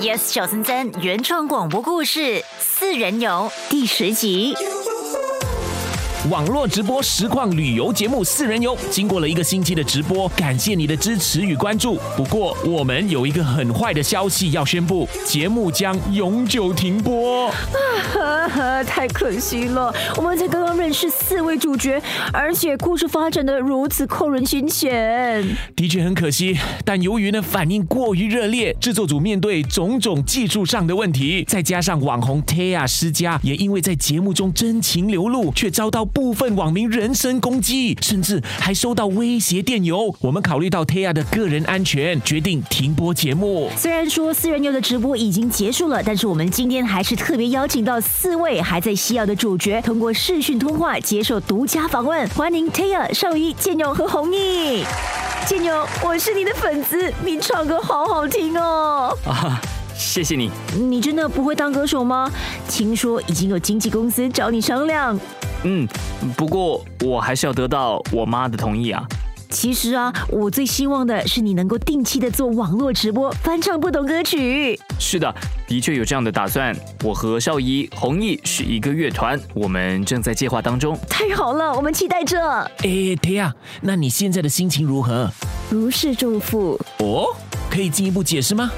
Yes 小森森原创广播故事《四人游》第十集。网络直播实况旅游节目《四人游》经过了一个星期的直播，感谢你的支持与关注。不过，我们有一个很坏的消息要宣布，节目将永久停播。啊，太可惜了！我们才刚刚认识四位主角，而且故事发展的如此扣人心弦。的确很可惜，但由于呢反应过于热烈，制作组面对种种技术上的问题，再加上网红 Tia 施加，也因为在节目中真情流露，却遭到。部分网民人身攻击，甚至还收到威胁电邮。我们考虑到 Tia 的个人安全，决定停播节目。虽然说四人游的直播已经结束了，但是我们今天还是特别邀请到四位还在西澳的主角，通过视讯通话接受独家访问。欢迎 Tia、邵一、建勇和红毅。建勇，我是你的粉丝，你唱歌好好听哦。啊，谢谢你。你真的不会当歌手吗？听说已经有经纪公司找你商量。嗯，不过我还是要得到我妈的同意啊。其实啊，我最希望的是你能够定期的做网络直播，翻唱不同歌曲。是的，的确有这样的打算。我和少仪、弘毅是一个乐团，我们正在计划当中。太好了，我们期待着。哎，天啊，那你现在的心情如何？如释重负。哦，可以进一步解释吗？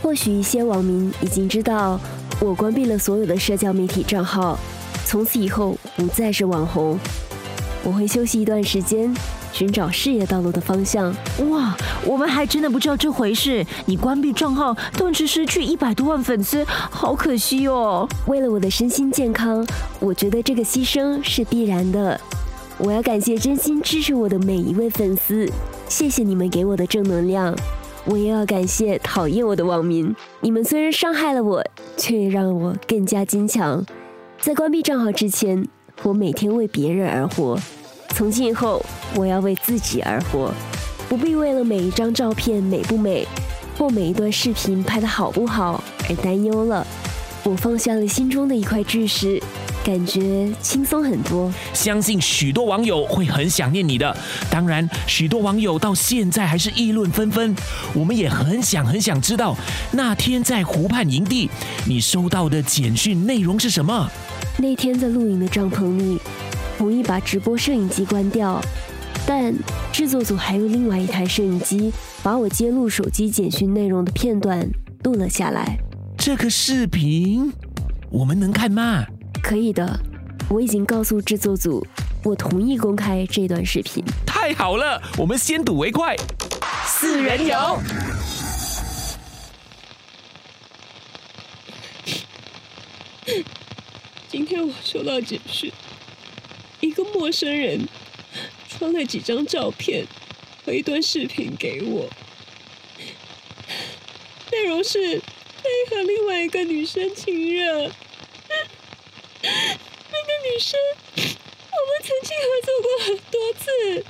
或许一些网民已经知道，我关闭了所有的社交媒体账号。从此以后不再是网红，我会休息一段时间，寻找事业道路的方向。哇，我们还真的不知道这回事！你关闭账号，顿时失去一百多万粉丝，好可惜哦。为了我的身心健康，我觉得这个牺牲是必然的。我要感谢真心支持我的每一位粉丝，谢谢你们给我的正能量。我也要感谢讨厌我的网民，你们虽然伤害了我，却让我更加坚强。在关闭账号之前，我每天为别人而活。从今以后，我要为自己而活，不必为了每一张照片美不美，或每一段视频拍得好不好而担忧了。我放下了心中的一块巨石，感觉轻松很多。相信许多网友会很想念你的，当然，许多网友到现在还是议论纷纷。我们也很想很想知道，那天在湖畔营地，你收到的简讯内容是什么？那天在露营的帐篷里，同意把直播摄影机关掉，但制作组还有另外一台摄影机，把我揭露手机简讯内容的片段录了下来。这个视频我们能看吗？可以的，我已经告诉制作组，我同意公开这段视频。太好了，我们先睹为快。四人游。今天我收到简讯，一个陌生人传了几张照片和一段视频给我，内容是他和另外一个女生亲热。那个女生，我们曾经合作过很多次，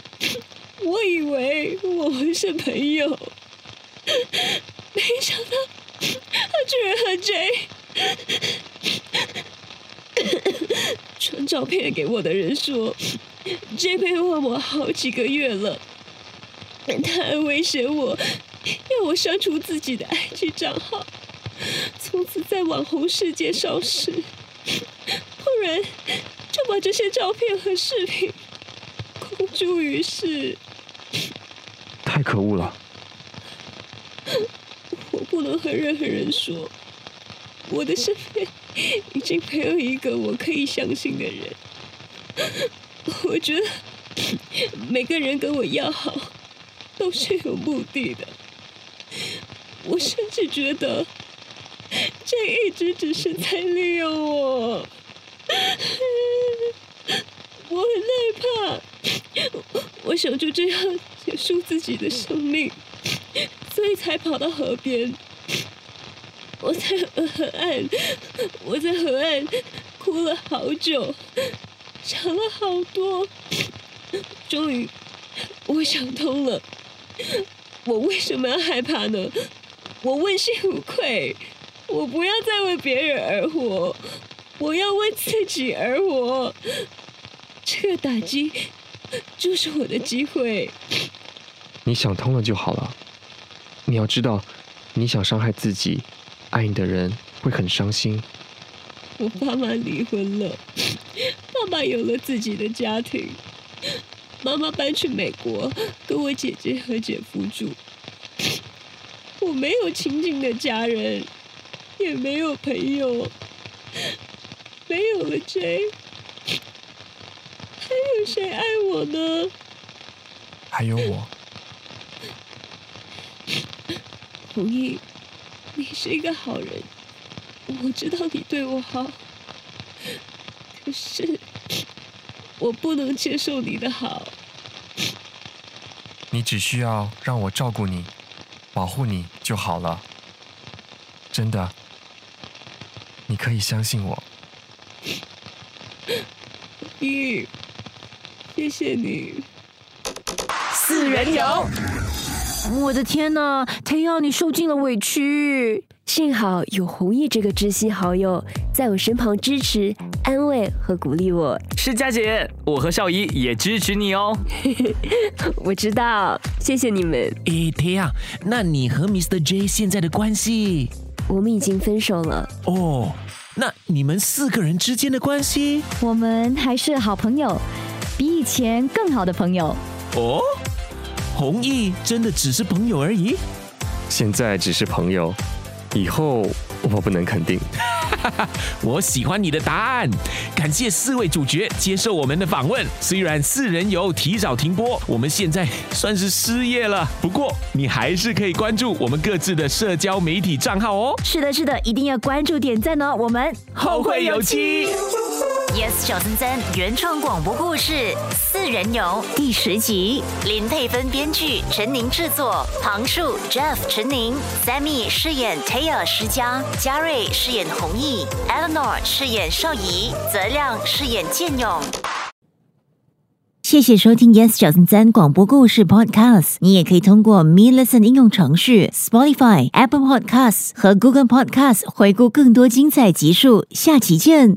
我以为我们是朋友，没想到他居然和 J。传照片给我的人说，J 陪问我好几个月了，他还威胁我，要我删除自己的 IG 账号，从此在网红世界消失。不然就把这些照片和视频公诸于世。太可恶了！我不能和任何人说我的身份。已经没有一个我可以相信的人。我觉得每个人跟我要好都是有目的的。我甚至觉得这一直只是在利用我。我很害怕，我想就这样结束自己的生命，所以才跑到河边。我在河岸，我在河岸哭了好久，想了好多，终于我想通了，我为什么要害怕呢？我问心无愧，我不要再为别人而活，我要为自己而活。这个打击就是我的机会。你想通了就好了。你要知道，你想伤害自己。爱你的人会很伤心。我爸妈离婚了，爸爸有了自己的家庭，妈妈搬去美国跟我姐姐和姐夫住。我没有亲近的家人，也没有朋友，没有了 J，还有谁爱我呢？还有我，弘毅，你是一个好人，我知道你对我好，可是我不能接受你的好。你只需要让我照顾你、保护你就好了。真的，你可以相信我。玉，谢谢你。四人游，我的天呐，忒耀，你受尽了委屈。幸好有弘毅这个知心好友在我身旁支持、安慰和鼓励我。是佳姐，我和少仪也支持你哦。我知道，谢谢你们。诶，忒亚，那你和 Mr. J 现在的关系？我们已经分手了。哦，那你们四个人之间的关系？我们还是好朋友，比以前更好的朋友。哦，弘毅真的只是朋友而已？现在只是朋友，以后我不能肯定。我喜欢你的答案，感谢四位主角接受我们的访问。虽然四人游提早停播，我们现在算是失业了，不过你还是可以关注我们各自的社交媒体账号哦。是的，是的，一定要关注点赞哦。我们后会有期。Yes 小森三原创广播故事《四人游》第十集，林佩芬编剧，陈宁制作，旁树 Jeff 陈宁，Sammy 饰演 Taya 施佳，嘉瑞饰演弘毅，Eleanor 饰演邵怡，泽亮饰演建勇。谢谢收听 Yes 小森三广播故事 Podcast。你也可以通过 Me Listen 应用程序、Spotify、Apple Podcasts 和 Google Podcasts 回顾更多精彩集数。下期见。